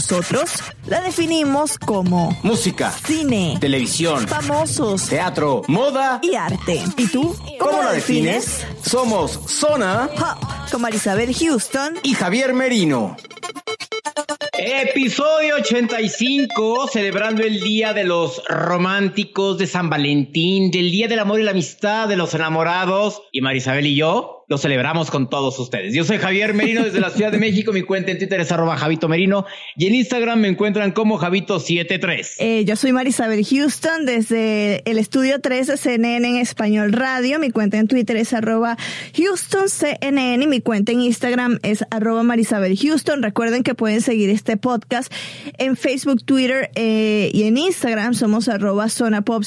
Nosotros la definimos como Música, cine, televisión, famosos teatro, moda. y arte. ¿Y tú? ¿Cómo la defines? Somos Zona Pop, con Marisabel Houston. y Javier Merino. Episodio 85, celebrando el Día de los Románticos de San Valentín, del Día del Amor y la Amistad de los Enamorados. Y Marisabel y yo lo celebramos con todos ustedes. Yo soy Javier Merino desde la Ciudad de México. Mi cuenta en Twitter es arroba Javito Merino y en Instagram me encuentran como Javito73. Eh, yo soy Marisabel Houston desde el estudio 13 CNN en Español Radio. Mi cuenta en Twitter es arroba HoustonCNN y mi cuenta en Instagram es arroba Marisabel Houston. Recuerden que pueden seguir este podcast en Facebook, Twitter eh, y en Instagram. Somos arroba Zona Pop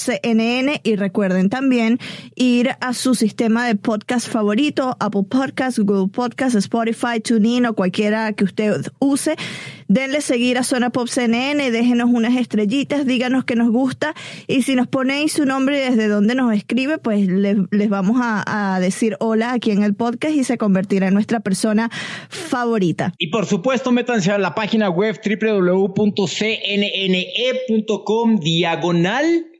y recuerden también ir a su sistema de podcast favorito, Apple Podcasts, Google Podcasts, Spotify, TuneIn o cualquiera que usted use. Denle seguir a Zona Pop CNN, déjenos unas estrellitas, díganos que nos gusta y si nos ponéis su nombre y desde donde nos escribe, pues les, les vamos a, a decir hola aquí en el podcast y se convertirá en nuestra persona favorita. Y por supuesto, métanse a la página web www.cnne.com diagonal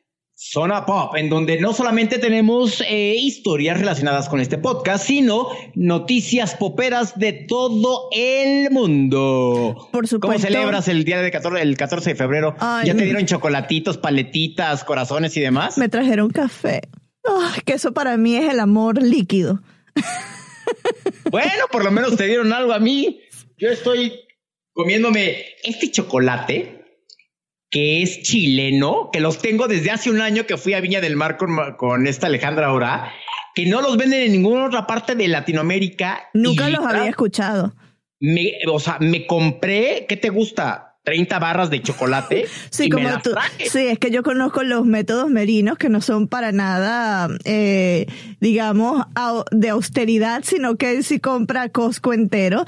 Zona Pop, en donde no solamente tenemos eh, historias relacionadas con este podcast, sino noticias poperas de todo el mundo. Por ¿Cómo supuesto. celebras el día de 14, el 14 de febrero? Ay, ¿Ya te dieron chocolatitos, paletitas, corazones y demás? Me trajeron café. Que eso para mí es el amor líquido. Bueno, por lo menos te dieron algo a mí. Yo estoy comiéndome este chocolate que es chileno, que los tengo desde hace un año que fui a Viña del Mar con, con esta Alejandra Ora, que no los venden en ninguna otra parte de Latinoamérica. Nunca Y, los había escuchado. Me, o sea, me compré, ¿qué te gusta? 30 barras de chocolate. Sí, y como tú. Sí, es que yo conozco los métodos merinos que no son para nada, eh, digamos, de austeridad, sino que él sí compra Costco entero.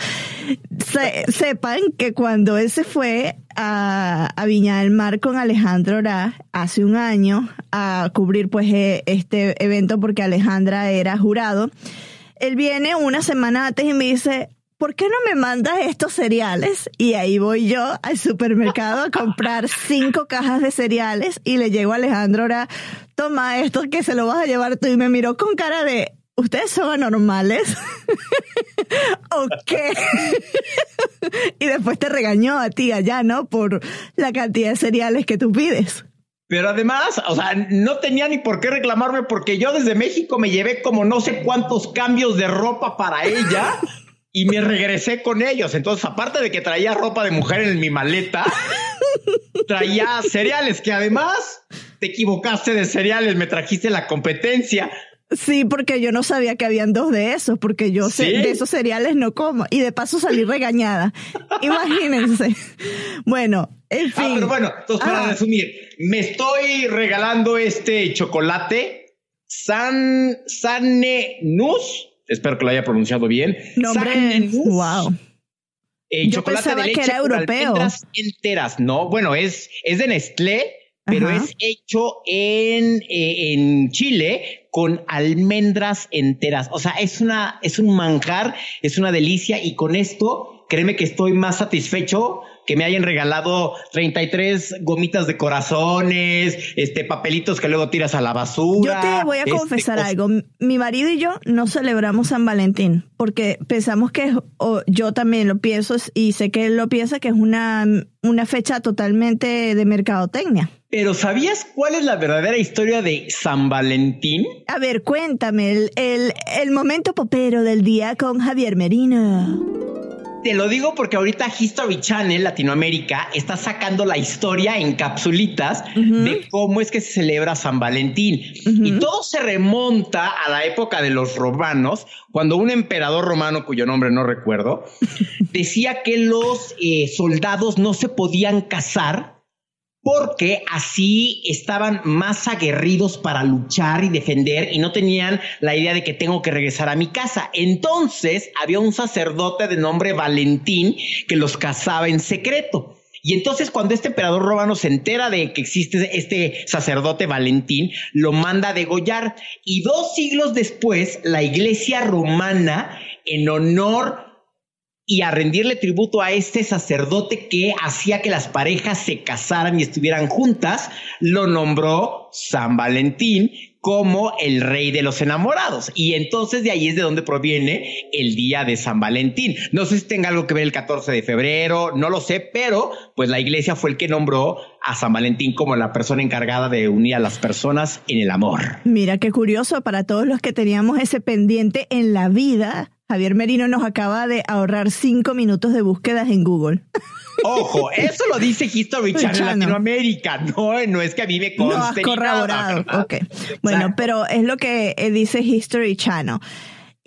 Se- sepan que cuando él se fue a, a Viña del Mar con Alejandro Ora hace un año a cubrir pues eh, este evento porque Alejandra era jurado, él viene una semana antes y me dice, ¿por qué no me mandas estos cereales? Y ahí voy yo al supermercado a comprar cinco cajas de cereales y le llego a Alejandro ahora, toma esto que se lo vas a llevar tú. Y me miró con cara de, ¿ustedes son anormales? ¿O qué? y después te regañó a ti allá, ¿no? Por la cantidad de cereales que tú pides. Pero además, o sea, no tenía ni por qué reclamarme porque yo desde México me llevé como no sé cuántos cambios de ropa para ella y me regresé con ellos. Entonces, aparte de que traía ropa de mujer en mi maleta, traía cereales que además te equivocaste de cereales, me trajiste la competencia. Sí, porque yo no sabía que habían dos de esos, porque yo sé- ¿Sí? de esos cereales no como. Y de paso salí regañada. Imagínense. Bueno, en fin. Ah, pero bueno, entonces para Ah. resumir, me estoy regalando este chocolate San Nus. Espero que lo haya pronunciado bien. Nombre, wow. Eh, Yo chocolate pensaba de que era europeo. enteras. No, bueno, es, es de Nestlé, pero Ajá. es hecho en, eh, en Chile con almendras enteras. O sea, es una, es un manjar, es una delicia y con esto, créeme que estoy más satisfecho que me hayan regalado 33 gomitas de corazones, este papelitos que luego tiras a la Yo basura. te voy a este, confesar algo. Mi marido y yo no celebramos San Valentín porque pensamos que, o yo también lo pienso y sé que él lo piensa que es una, una fecha totalmente de mercadotecnia. Pero ¿sabías cuál es la verdadera historia de San Valentín? A ver, cuéntame el, el, el momento popero del día con Javier Merino. Te lo digo porque ahorita History Channel Latinoamérica está sacando la historia en capsulitas de cómo es que se celebra San Valentín. Y todo se remonta a la época de los romanos, cuando un emperador romano, cuyo nombre no recuerdo, decía que los eh, soldados no se podían casar porque así estaban más aguerridos para luchar y defender y no tenían la idea de que tengo que regresar a mi casa. Entonces había un sacerdote de nombre Valentín que los casaba en secreto. Y entonces cuando este emperador romano se entera de que existe este sacerdote Valentín, lo manda a degollar. Y dos siglos después, la iglesia romana, en honor y a rendirle tributo a este sacerdote que hacía que las parejas se casaran y estuvieran juntas, lo nombró San Valentín como el rey de los enamorados. Y entonces de ahí es de donde proviene el día de San Valentín. No sé si tenga algo que ver el 14 de febrero, no lo sé, pero pues la iglesia fue el que nombró a San Valentín como la persona encargada de unir a las personas en el amor. Mira qué curioso para todos los que teníamos ese pendiente en la vida Javier Merino nos acaba de ahorrar cinco minutos de búsquedas en Google. Ojo, eso lo dice History Channel en Latinoamérica, no, no es que a mí me conste. No corroborado. Bueno, pero es lo que eh, dice History Channel.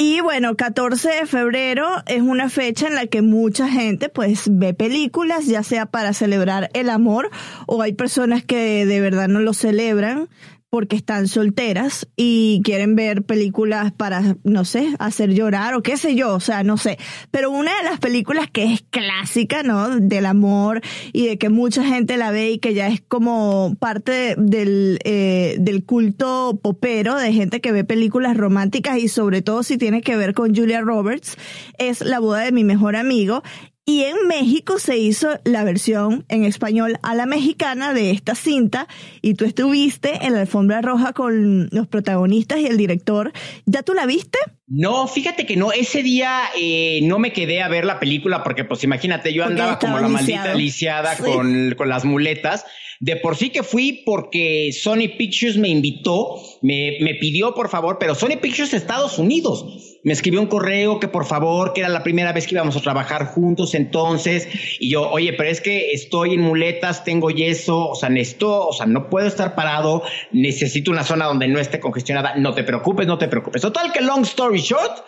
Y bueno, 14 de febrero es una fecha en la que mucha gente pues ve películas, ya sea para celebrar el amor o hay personas que de verdad no lo celebran porque están solteras y quieren ver películas para, no sé, hacer llorar o qué sé yo, o sea, no sé. Pero una de las películas que es clásica, ¿no? Del amor y de que mucha gente la ve y que ya es como parte del, eh, del culto popero de gente que ve películas románticas y sobre todo si tiene que ver con Julia Roberts, es La boda de mi mejor amigo y en México se hizo la versión en español a la mexicana de esta cinta y tú estuviste en la alfombra roja con los protagonistas y el director. ¿Ya tú la viste? No, fíjate que no, ese día eh, no me quedé a ver la película porque pues imagínate, yo andaba como la maldita lisiada con, con las muletas. De por sí que fui porque Sony Pictures me invitó, me, me pidió por favor, pero Sony Pictures Estados Unidos me escribió un correo que por favor, que era la primera vez que íbamos a trabajar juntos entonces, y yo, oye, pero es que estoy en muletas, tengo yeso, o sea, necesito, o sea, no puedo estar parado, necesito una zona donde no esté congestionada, no te preocupes, no te preocupes. Total que long story short,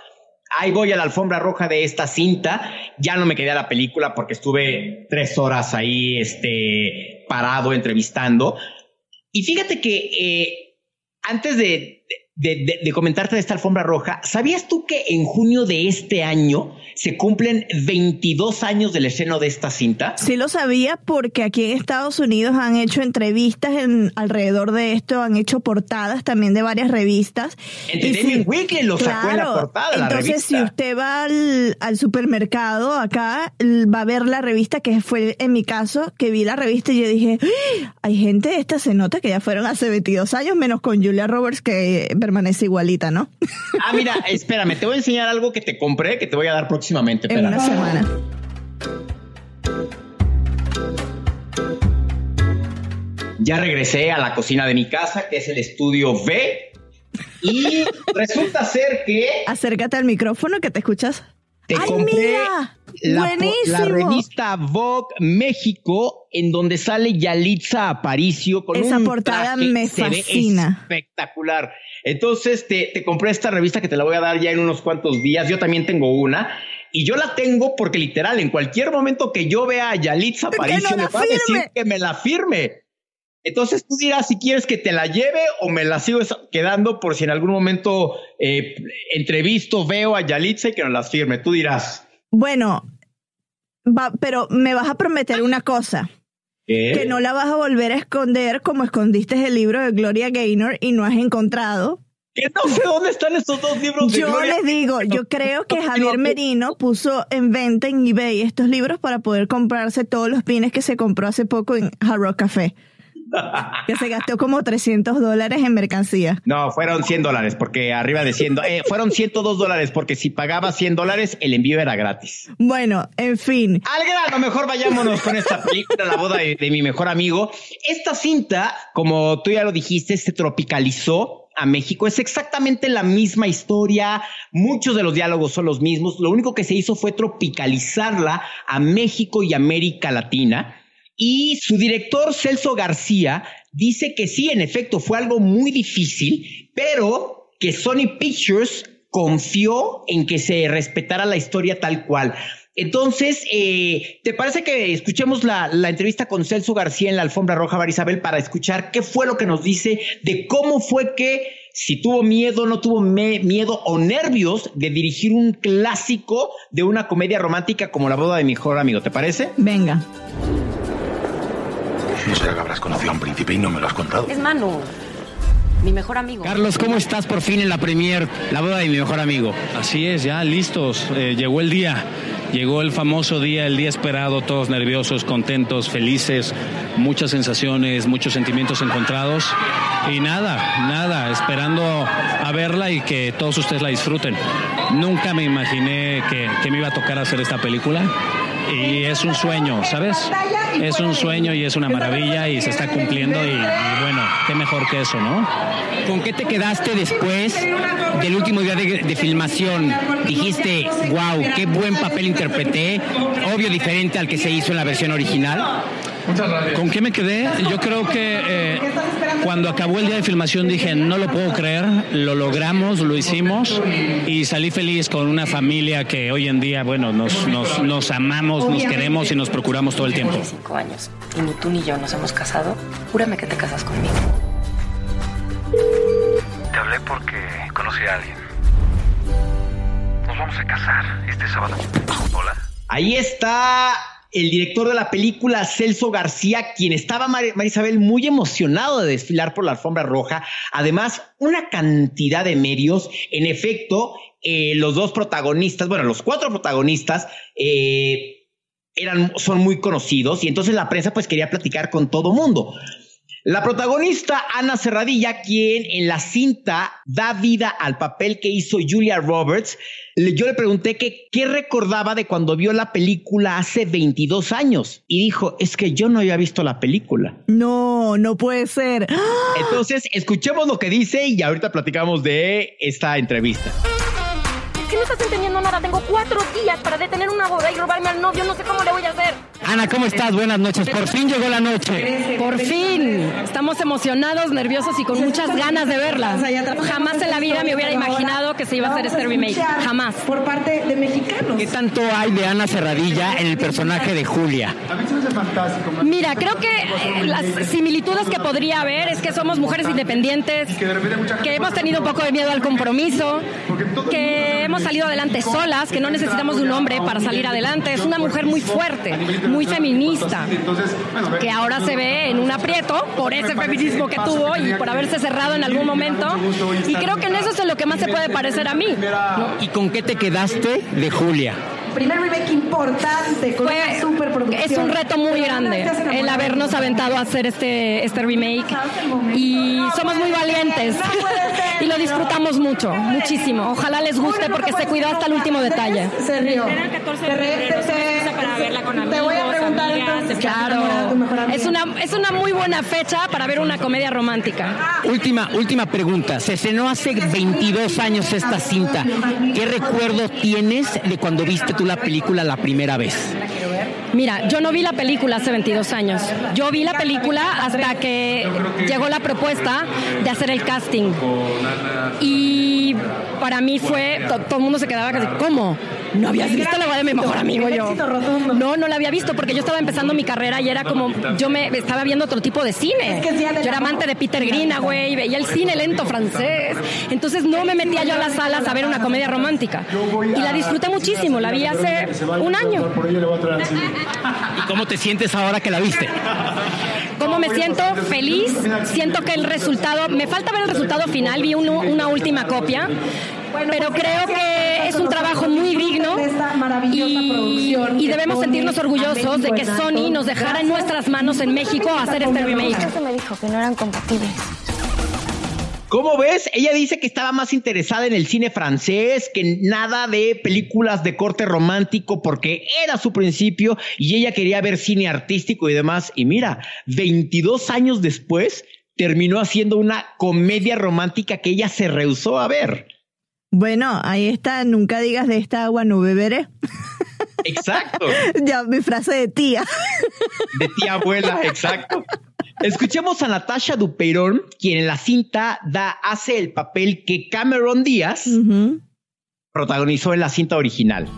ahí voy a la alfombra roja de esta cinta. Ya no me quedé a la película porque estuve tres horas ahí, este, parado entrevistando. Y fíjate que eh, antes de, de, comentarte de esta alfombra roja, ¿sabías tú que en junio de este año se cumplen 22 años del estreno de esta cinta? Sí lo sabía porque aquí en Estados Unidos han hecho entrevistas en, alrededor de esto, han hecho portadas también de varias revistas. Entonces, Weekly lo sacó en la portada Entonces, si usted va al, al, supermercado acá, va a ver la revista, que fue en mi caso, que vi la revista y yo dije, hay gente, esta se nota que ya fueron hace 22 años, menos con Julia Roberts, que permanece igualita, ¿no? Ah, mira, espérame, te voy a enseñar algo que te compré, que te voy a dar próximamente. En una semana. Ya regresé a la cocina de mi casa, que es el estudio B. Y resulta ser que. Acércate al micrófono que te escuchas. Te compré la, la, revista Vogue México, en donde sale Yalitza Aparicio con Esa portada me fascina. espectacular. Entonces te, te compré esta revista que te la voy a dar ya en unos cuantos días. Yo también tengo una. Y yo la tengo porque literal, en cualquier momento que yo vea a Yalitza Aparicio, me va a decir que me la firme. Entonces tú dirás si quieres que te la lleve o me la sigo quedando por si en algún momento eh, entrevisto, veo a Yalitza y que nos las firme. Tú dirás. Bueno, pero me vas a prometer una cosa. Que no la vas a volver a esconder como escondiste el libro de Gloria Gaynor y no has encontrado. Que no sé dónde están estos dos libros. De yo les digo, yo creo que Javier Merino puso en venta en eBay estos libros para poder comprarse todos los pines que se compró hace poco en Hard Café que se gastó como 300 dólares en mercancía. No, fueron 100 dólares, porque arriba de 100, eh, fueron 102 dólares, porque si pagaba 100 dólares, el envío era gratis. Bueno, en fin. Al grano, mejor vayámonos con esta película, La boda de, de mi mejor amigo. Esta cinta, como tú ya lo dijiste, se tropicalizó a México. Es exactamente la misma historia, muchos de los diálogos son los mismos. Lo único que se hizo fue tropicalizarla a México y América Latina. Y su director Celso García dice que sí, en efecto, fue algo muy difícil, pero que Sony Pictures confió en que se respetara la historia tal cual. Entonces, eh, ¿te parece que escuchemos la, entrevista con Celso García en la alfombra roja, Marisabel, para escuchar qué fue lo que nos dice de cómo fue que, si tuvo miedo, no tuvo miedo o nervios de dirigir un clásico de una comedia romántica como La boda de mi mejor amigo? ¿Te parece? Venga. No sé que habrás conocido a un príncipe y no me lo has contado. Es Manu mi mejor amigo. Carlos, ¿cómo estás por fin en la premier, la boda de mi mejor amigo? Así es, ya listos, eh, llegó el día. Llegó el famoso día, el día esperado, todos nerviosos, contentos, felices, muchas sensaciones, muchos sentimientos encontrados. Y nada, nada, esperando a verla y que todos ustedes la disfruten. Nunca me imaginé que, que me iba a tocar hacer esta película y es un sueño, ¿sabes? Es un sueño y es una maravilla y se está cumpliendo y, bueno, qué mejor que eso, ¿no? ¿Con qué te quedaste después del último día de, filmación? Dijiste, wow, qué buen papel interpreté, obvio diferente al que se hizo en la versión original. ¿Con qué me quedé? Yo creo que eh, cuando acabó el día de filmación dije, no lo puedo creer, lo logramos, lo hicimos y salí feliz con una familia que hoy en día, bueno, nos, nos, amamos, nos queremos y nos procuramos todo el tiempo. Cinco años y ni tú ni yo nos hemos casado, júrame que te casas conmigo. Te hablé porque conocí a alguien. Nos vamos a casar este sábado. Hola. Ahí está el director de la película, Celso García, quien estaba, Marisabel, muy emocionado de desfilar por la alfombra roja. Además, una cantidad de medios. En efecto, eh, los dos protagonistas, bueno, los cuatro protagonistas, eh, eran, son muy conocidos y entonces la prensa pues quería platicar con todo mundo. La protagonista Ana Serradilla, quien en la cinta da vida al papel que hizo Julia Roberts, yo le pregunté que qué recordaba de cuando vio la película hace 22 años y dijo, es que yo no había visto la película. No, no puede ser. Entonces, escuchemos lo que dice y ahorita platicamos de esta entrevista que no estás entendiendo nada. Tengo cuatro días para detener una boda y robarme al novio. No sé cómo le voy a hacer. Ana, ¿cómo estás? Buenas noches. Por fin llegó la noche. Por fin. Estamos emocionados, nerviosos y con muchas ganas de verla. Jamás en la vida me hubiera imaginado que se iba a hacer este remake. Jamás. Por parte de mexicanos. ¿Qué tanto hay de Ana Cerradilla en el personaje de Julia? Mira, creo que eh, las similitudes que podría haber es que somos mujeres independientes, que hemos tenido un poco de miedo al compromiso, que hemos salido adelante solas, que no necesitamos de un hombre para salir adelante. Es una mujer muy fuerte, muy feminista, que ahora se ve en un aprieto por ese feminismo que tuvo y por haberse cerrado en algún momento. Y creo que en eso es en lo que más se puede parecer a mí. ¿Y con qué te quedaste de Julia? primer remake importante con Es un reto muy grande el habernos aventado a hacer este, este remake y somos muy valientes y lo disfrutamos mucho, muchísimo. Ojalá les guste porque se cuidó hasta el último detalle. Se rió. Te voy a preguntar Claro. Es una, es una muy buena fecha para ver una comedia romántica. Última, última pregunta. Se estrenó hace 22 años esta cinta. ¿Qué recuerdo tienes de cuando viste tú la película la primera vez? Mira, yo no vi la película hace 22 años. Yo vi la película hasta que llegó la propuesta de hacer el casting. Y para mí fue, todo el mundo se quedaba casi, ¿cómo? ¿No habías visto la boda de mi mejor amigo yo? No, no la había visto porque yo estaba empezando mi carrera y era como, yo me estaba viendo otro tipo de cine. Yo era amante de Peter Greenaway, veía el cine lento francés. Entonces no me metía yo a las salas a ver una comedia romántica. Y la disfruté muchísimo, la vi hace un año. ¿Y cómo te sientes ahora que la viste? ¿Cómo me siento? Feliz. Siento que el resultado, me falta ver el resultado final, vi una última copia pero creo que es un trabajo muy digno y, y debemos sentirnos orgullosos de que Sony nos dejara en nuestras manos en México hacer este remake. me dijo que no eran compatibles. ¿Cómo ves? Ella dice que estaba más interesada en el cine francés que nada de películas de corte romántico porque era su principio y ella quería ver cine artístico y demás. Y mira, 22 años después terminó haciendo una comedia romántica que ella se rehusó a ver. Bueno, ahí está, nunca digas de esta agua no beberé. Exacto. ya mi frase de tía. De tía abuela, exacto. Escuchemos a Natasha Duperón, quien en la cinta da, hace el papel que Cameron Díaz protagonizó en la cinta original.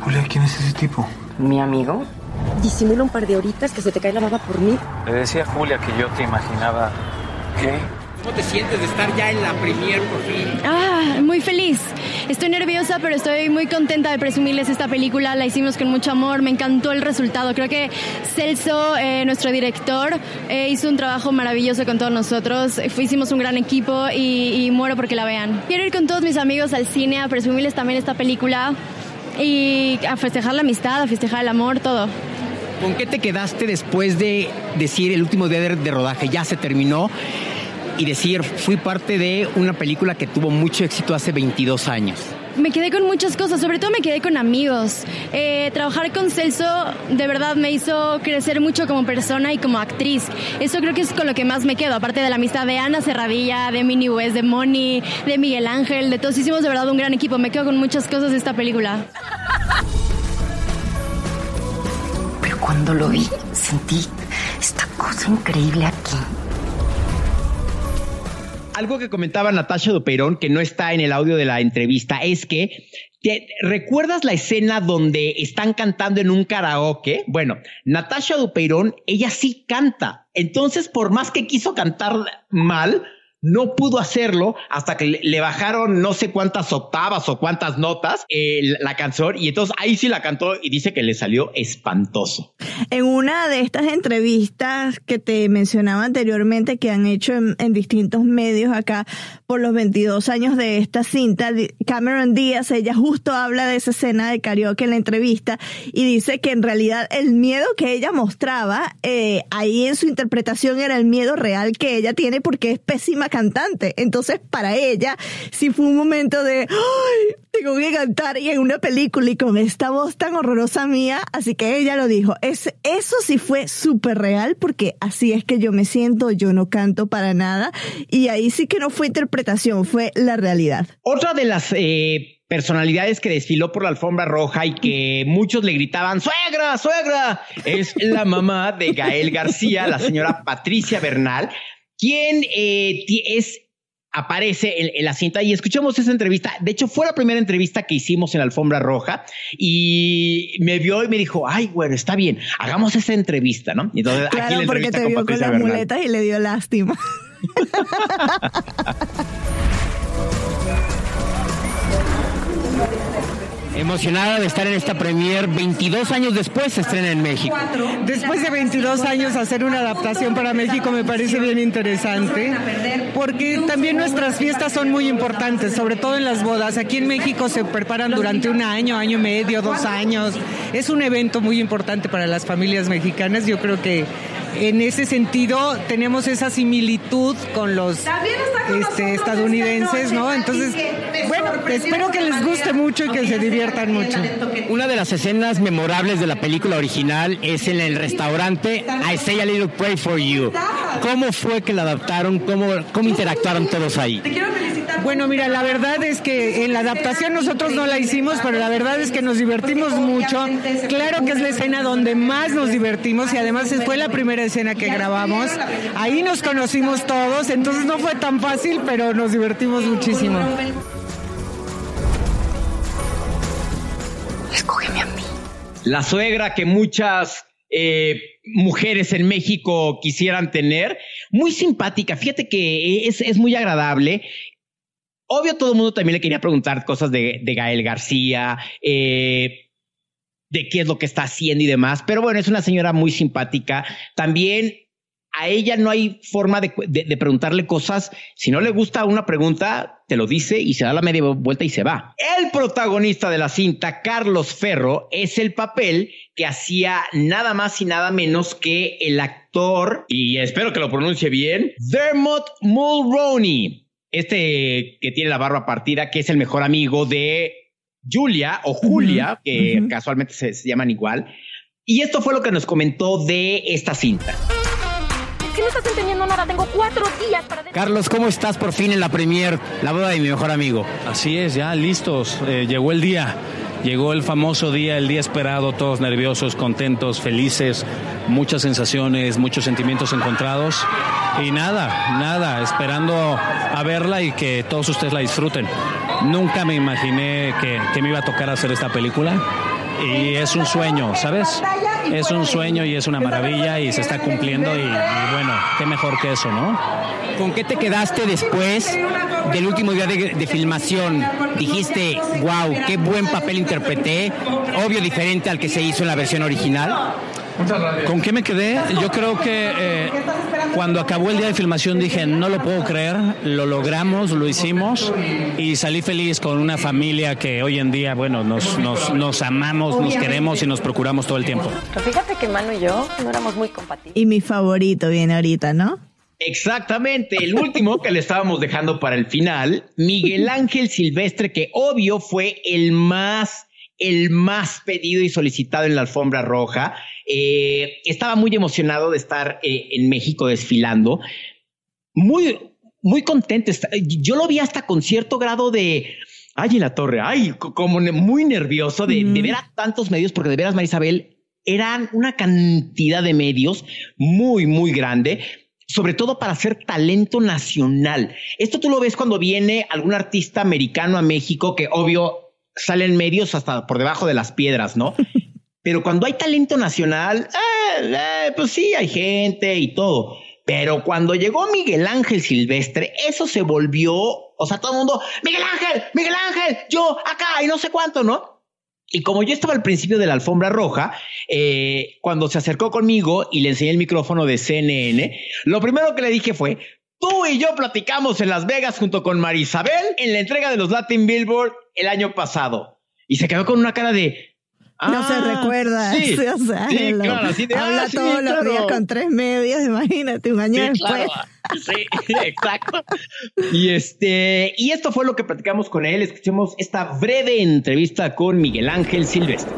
Julia, ¿quién es ese tipo? ¿Mi amigo? Disimula un par de horitas que se te cae la baba por mí. Le decía a Julia que yo te imaginaba. ¿Qué? ¿Cómo te sientes de estar ya en la premier por fin? Ah, muy feliz. Estoy nerviosa, pero estoy muy contenta de presumirles esta película. La hicimos con mucho amor, me encantó el resultado. Creo que Celso, eh, nuestro director, eh, hizo un trabajo maravilloso con todos nosotros. Hicimos un gran equipo y, y muero porque la vean. Quiero ir con todos mis amigos al cine a presumirles también esta película y a festejar la amistad, a festejar el amor, todo. ¿Con qué te quedaste después de decir el último día de, de rodaje ya se terminó? Y decir, fui parte de una película que tuvo mucho éxito hace 22 años. Me quedé con muchas cosas, sobre todo me quedé con amigos. Eh, trabajar con Celso de verdad me hizo crecer mucho como persona y como actriz. Eso creo que es con lo que más me quedo, aparte de la amistad de Ana Serradilla, de Minnie West, de Moni, de Miguel Ángel, de todos. Hicimos de verdad un gran equipo. Me quedo con muchas cosas de esta película. Pero cuando lo vi, sentí esta cosa increíble aquí. Algo que comentaba Natasha Duperón, que no está en el audio de la entrevista, es que ¿te recuerdas la escena donde están cantando en un karaoke? Bueno, Natasha Duperón, ella sí canta. Entonces, por más que quiso cantar mal, no pudo hacerlo hasta que le, bajaron no sé cuántas octavas o cuántas notas eh, la canción y entonces ahí sí la cantó y dice que le salió espantoso. En una de estas entrevistas que te mencionaba anteriormente que han hecho en, en, distintos medios acá por los 22 años de esta cinta, Cameron Díaz, ella justo habla de esa escena de karaoke en la entrevista y dice que en realidad el miedo que ella mostraba eh, ahí en su interpretación era el miedo real que ella tiene porque es pésima cantante. Entonces para ella sí fue un momento de. Tengo que cantar y en una película y con esta voz tan horrorosa mía, así que ella lo dijo. Es, eso sí fue súper real porque así es que yo me siento, yo no canto para nada y ahí sí que no fue interpretación, fue la realidad. Otra de las eh, personalidades que desfiló por la alfombra roja y que muchos le gritaban, suegra, suegra, es la mamá de Gael García, la señora Patricia Bernal, quien eh, es aparece en, en, la cinta y escuchamos esa entrevista. De hecho, fue la primera entrevista que hicimos en la alfombra roja y me vio y me dijo, ay, güey, está bien, hagamos esa entrevista, ¿no? Y entonces, claro, aquí la porque te vio con, con las muletas y le dio lástima. Emocionada de estar en esta premier, 22 años después se estrena en México. Después de 22 años hacer una adaptación para México me parece bien interesante, porque también nuestras fiestas son muy importantes, sobre todo en las bodas. Aquí en México se preparan durante un año, año y medio, dos años. Es un evento muy importante para las familias mexicanas. Yo creo que en ese sentido tenemos esa similitud con los este, estadounidenses, ¿no? Entonces, bueno, espero que les guste mucho y que se diviertan mucho. Una de las escenas memorables de la película original es en el restaurante I Say a Little Pray for You. ¿Cómo fue que la adaptaron? ¿Cómo, cómo interactuaron todos ahí? Bueno, mira, la verdad es que en la adaptación nosotros no la hicimos, pero la verdad es que nos divertimos mucho. Claro que es la escena donde más nos divertimos y además fue la primera escena que grabamos. Ahí nos conocimos todos, entonces no fue tan fácil, pero nos divertimos muchísimo. Escógeme a mí. La suegra que muchas eh, mujeres en México quisieran tener. Muy simpática, fíjate que es, es muy agradable. Obvio, todo el mundo también le quería preguntar cosas de, Gael García, eh, de qué es lo que está haciendo y demás. Pero bueno, es una señora muy simpática. También a ella no hay forma de, de, de, preguntarle cosas. Si no le gusta una pregunta, te lo dice y se da la media vuelta y se va. El protagonista de la cinta, Carlos Ferro, es el papel que hacía nada más y nada menos que el actor, y espero que lo pronuncie bien, Dermot Mulroney. Este que tiene la barba partida, que es el mejor amigo de Julia o Julia, uh -huh. que uh -huh. casualmente se, se llaman igual. Y esto fue lo que nos comentó de esta cinta. qué no estás entendiendo nada? Tengo cuatro días para... Carlos, ¿cómo estás por fin en la premier, la boda de mi mejor amigo? Así es, ya listos. Eh, llegó el día. Llegó el famoso día, el día esperado, todos nerviosos, contentos, felices, muchas sensaciones, muchos sentimientos encontrados. Y nada, nada, esperando a verla y que todos ustedes la disfruten. Nunca me imaginé que, que me iba a tocar hacer esta película y es un sueño, ¿sabes? Es un sueño y es una maravilla y se está cumpliendo y, y bueno, qué mejor que eso, ¿no? ¿Con qué te quedaste después del último día de, de filmación? Dijiste, wow, qué buen papel interpreté, obvio diferente al que se hizo en la versión original. ¿Con qué me quedé? Yo creo que eh, cuando acabó el día de filmación dije, no lo puedo creer, lo logramos, lo hicimos y salí feliz con una familia que hoy en día, bueno, nos, nos, nos amamos, nos queremos y nos procuramos todo el tiempo. Pero fíjate que Manu y yo no éramos muy compatibles. Y mi favorito viene ahorita, ¿no? Exactamente, el último que le estábamos dejando para el final, Miguel Ángel Silvestre, que obvio fue el más, el más pedido y solicitado en la alfombra roja. Eh, estaba muy emocionado de estar eh, en México desfilando. Muy, muy contento. Yo lo vi hasta con cierto grado de. Ay, en la torre, ay, co- como muy nervioso de, de ver a tantos medios, porque de veras, Marisabel, eran una cantidad de medios muy, muy grande, sobre todo para hacer talento nacional. Esto tú lo ves cuando viene algún artista americano a México, que obvio salen medios hasta por debajo de las piedras, ¿no? Pero cuando hay talento nacional, eh, eh, pues sí, hay gente y todo. Pero cuando llegó Miguel Ángel Silvestre, eso se volvió, o sea, todo el mundo, Miguel Ángel, Miguel Ángel, yo acá y no sé cuánto, ¿no? Y como yo estaba al principio de la alfombra roja, eh, cuando se acercó conmigo y le enseñé el micrófono de CNN, lo primero que le dije fue, tú y yo platicamos en Las Vegas junto con Marisabel en la entrega de los Latin Billboard el año pasado. Y se quedó con una cara de... no se "Ah, recuerda. Sí, o sea, sí, lo- claro, así de, habla "Ah, sí, todos los claro". días con tres medios, imagínate, un año Sí, después. claro. Sí, exacto. Y este, y esto fue lo que platicamos con él. Escuchemos esta breve entrevista con Miguel Ángel Silvestre.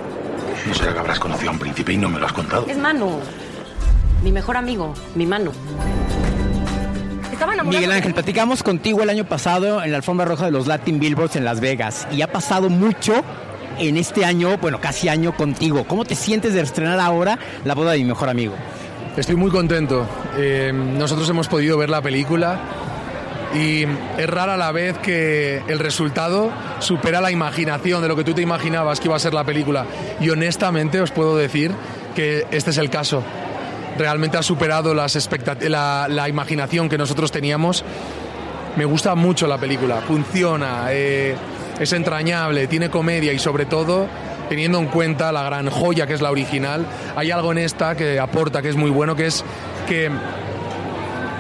No será que habrás conocido a un príncipe y no me lo has contado. Es Manu, mi mejor amigo, mi Manu. Estaba enamorado. Miguel Ángel, platicamos contigo el año pasado en la alfombra roja de los Latin Billboards en Las Vegas y ha pasado mucho en este año, bueno, casi año contigo. ¿Cómo te sientes de estrenar ahora la boda de mi mejor amigo? Estoy muy contento. Eh, nosotros hemos podido ver la película y es rara la vez que el resultado supera la imaginación de lo que tú te imaginabas que iba a ser la película. Y honestamente os puedo decir que este es el caso. Realmente ha superado las la, la imaginación que nosotros teníamos. Me gusta mucho la película, funciona, eh, es entrañable, tiene comedia y sobre todo, teniendo en cuenta la gran joya que es la original, hay algo en esta que aporta, que es muy bueno, que es que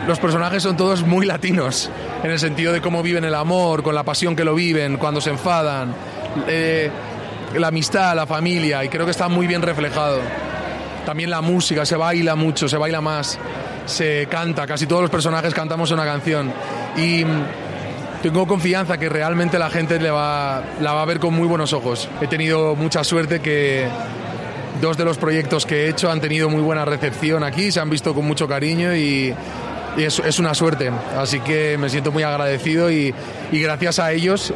los personajes son todos muy latinos, en el sentido de cómo viven el amor, con la pasión que lo viven, cuando se enfadan, eh, la amistad, la familia, y creo que está muy bien reflejado. También la música, se baila mucho, se baila más, se canta, casi todos los personajes cantamos una canción. Y tengo confianza que realmente la gente le va, la va a ver con muy buenos ojos. He tenido mucha suerte que dos de los proyectos que he hecho han tenido muy buena recepción aquí, se han visto con mucho cariño y, y es, es una suerte. Así que me siento muy agradecido y, y gracias a ellos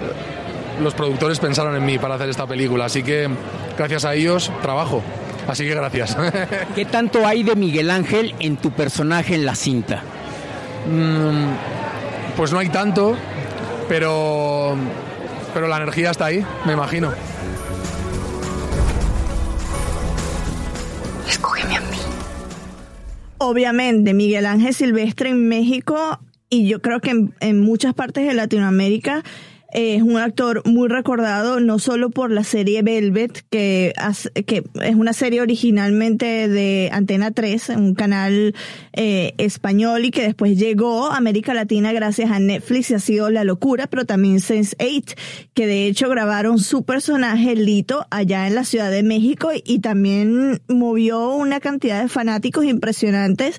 los productores pensaron en mí para hacer esta película. Así que gracias a ellos trabajo. Así que gracias. ¿Qué tanto hay de Miguel Ángel en tu personaje en la cinta? Mm, pues no hay tanto, pero, pero la energía está ahí, me imagino. Escógeme a mí. Obviamente, Miguel Ángel Silvestre en México y yo creo que en, en muchas partes de Latinoamérica es un actor muy recordado, no solo por la serie Velvet, que, que es una serie originalmente de Antena 3, un canal eh, español y que después llegó a América Latina gracias a Netflix y ha sido la locura, pero también Sense8, que de hecho grabaron su personaje Lito allá en la Ciudad de México y también movió una cantidad de fanáticos impresionantes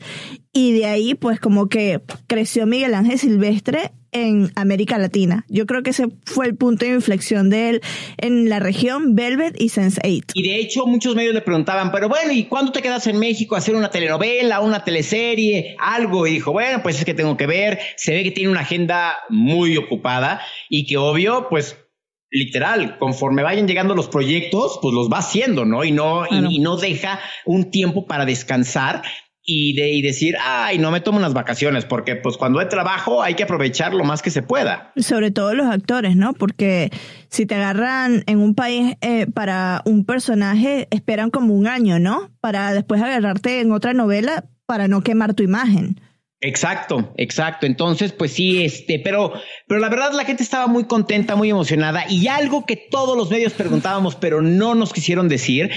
y de ahí pues como que creció Miguel Ángel Silvestre en América Latina. Yo creo que ese fue el punto de inflexión de él en la región Velvet y Sense8. Y de hecho muchos medios le preguntaban, pero bueno, ¿y cuándo te quedas en México a hacer una telenovela, una teleserie, algo? Y dijo, bueno, pues es que tengo que ver, se ve que tiene una agenda muy ocupada y que obvio, pues literal, conforme vayan llegando los proyectos, pues los va haciendo, ¿no? Y no, y, y, no deja un tiempo para descansar y, de, y decir, ay, no me tomo unas vacaciones, porque pues cuando hay trabajo hay que aprovechar lo más que se pueda. Sobre todo los actores, ¿no? Porque si te agarran en un país eh, para un personaje, esperan como un año, ¿no? Para después agarrarte en otra novela para no quemar tu imagen. Exacto, exacto. Entonces, pues sí, este, pero, pero la verdad la gente estaba muy contenta, muy emocionada y algo que todos los medios preguntábamos, pero no nos quisieron decir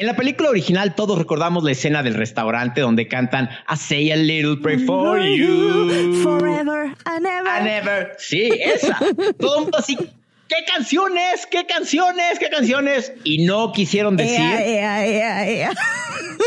en la película original todos recordamos la escena del restaurante donde cantan I say a little pray for you. Forever and ever. And ever. Sí, esa. Todo el mundo así. ¿Qué canciones? ¿Qué canciones? ¿Qué canciones? Y no quisieron decir. Ea, ea, ea,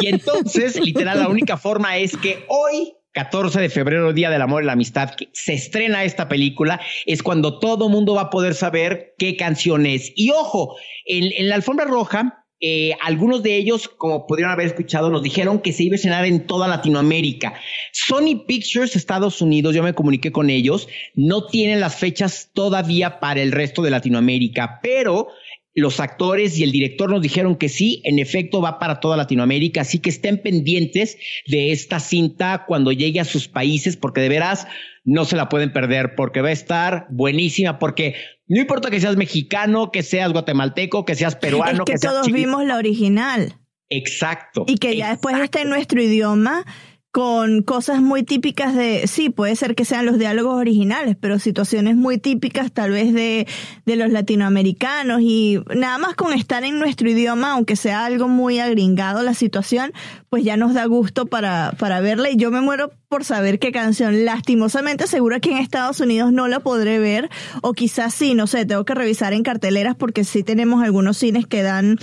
y entonces, literal, la única forma es que hoy 14 de febrero, Día del Amor y la Amistad, que se estrena esta película, es cuando todo mundo va a poder saber qué canción es. Y ojo, en, en la alfombra roja eh, algunos de ellos, como pudieron haber escuchado, nos dijeron que se iba a escenar en toda Latinoamérica. Sony Pictures Estados Unidos, yo me comuniqué con ellos, no tienen las fechas todavía para el resto de Latinoamérica, pero los actores y el director nos dijeron que sí, en efecto va para toda Latinoamérica, así que estén pendientes de esta cinta cuando llegue a sus países, porque de veras no se la pueden perder, porque va a estar buenísima, porque no importa que seas mexicano, que seas guatemalteco, que seas peruano, es que, que todos vimos la original. Exacto. Y que ya después esté en nuestro idioma con cosas muy típicas de, sí, puede ser que sean los diálogos originales, pero situaciones muy típicas tal vez de, de los latinoamericanos y nada más con estar en nuestro idioma, aunque sea algo muy agringado la situación, pues ya nos da gusto para, para verla y yo me muero por saber qué canción. Lastimosamente seguro que en Estados Unidos no la podré ver o quizás sí, no sé, tengo que revisar en carteleras porque sí tenemos algunos cines que dan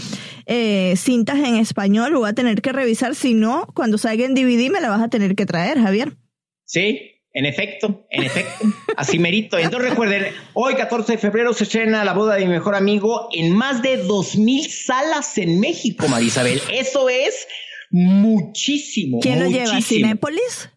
eh, cintas en español, voy a tener que revisar, si no, cuando salga en DVD me la vas a tener que traer, Javier. Sí, en efecto, en efecto, así merito. Entonces recuerden, hoy 14 de febrero se estrena la boda de mi mejor amigo en más de 2.000 salas en México, Marisabel. Eso es muchísimo. ¿Quién muchísimo. lo lleva? ¿Cinépolis?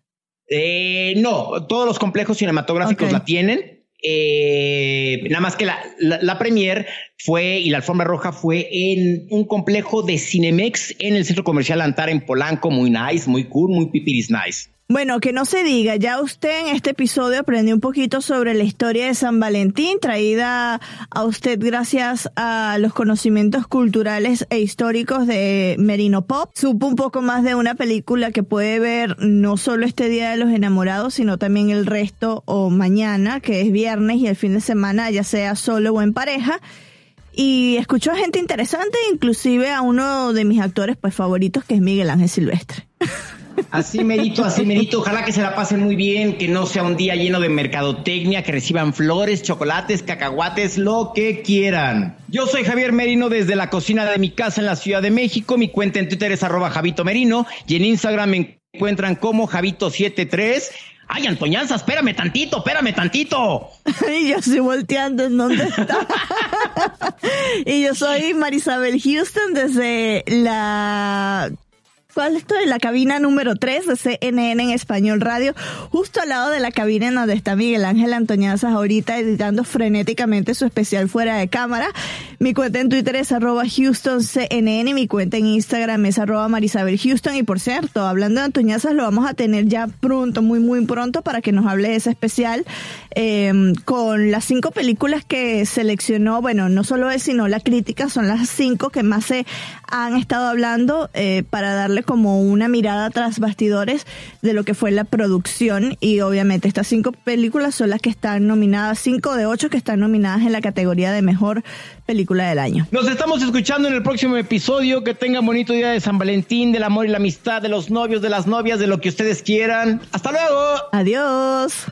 Eh, no, todos los complejos cinematográficos la tienen. Eh, nada más que la, la, premier fue y la alfombra roja fue en un complejo de Cinemex en el centro comercial Antara en Polanco, muy nice, muy cool, muy pipiris nice. Bueno, que no se diga, ya usted en este episodio aprendió un poquito sobre la historia de San Valentín, traída a usted gracias a los conocimientos culturales e históricos de Merino Pop. Supo un poco más de una película que puede ver no solo este Día de los Enamorados, sino también el resto o mañana, que es viernes y el fin de semana, ya sea solo o en pareja. Y escuchó a gente interesante, inclusive a uno de mis actores pues favoritos, que es Miguel Ángel Silvestre. Así merito, así merito. Ojalá que se la pasen muy bien, que no sea un día lleno de mercadotecnia, que reciban flores, chocolates, cacahuates, lo que quieran. Yo soy Javier Merino desde la cocina de mi casa en la Ciudad de México. Mi cuenta en Twitter es arroba Javito Merino y en Instagram me encuentran como Javito73. Ay, Antoñanza, espérame tantito, espérame tantito. y yo estoy volteando en dónde está. y yo soy Marisabel Houston desde la ¿Cuál estoy? La cabina número 3 de CNN en Español Radio, justo al lado de la cabina en donde está Miguel Ángel Antoñazas ahorita editando frenéticamente su especial fuera de cámara. Mi cuenta en Twitter es arroba HoustonCNN, mi cuenta en Instagram es arroba Marisabel Houston y por cierto, hablando de Antoñazas lo vamos a tener ya pronto, muy muy pronto para que nos hable de ese especial eh, con las cinco películas que seleccionó, bueno, no solo él sino la crítica, son las cinco que más se han estado hablando eh, para darle como una mirada tras bastidores de lo que fue la producción y obviamente estas cinco películas son las que están nominadas, cinco de ocho que están nominadas en la categoría de mejor película del año. Nos estamos escuchando en el próximo episodio. Que tengan bonito día de San Valentín, del amor y la amistad, de los novios, de las novias, de lo que ustedes quieran. Hasta luego. Adiós.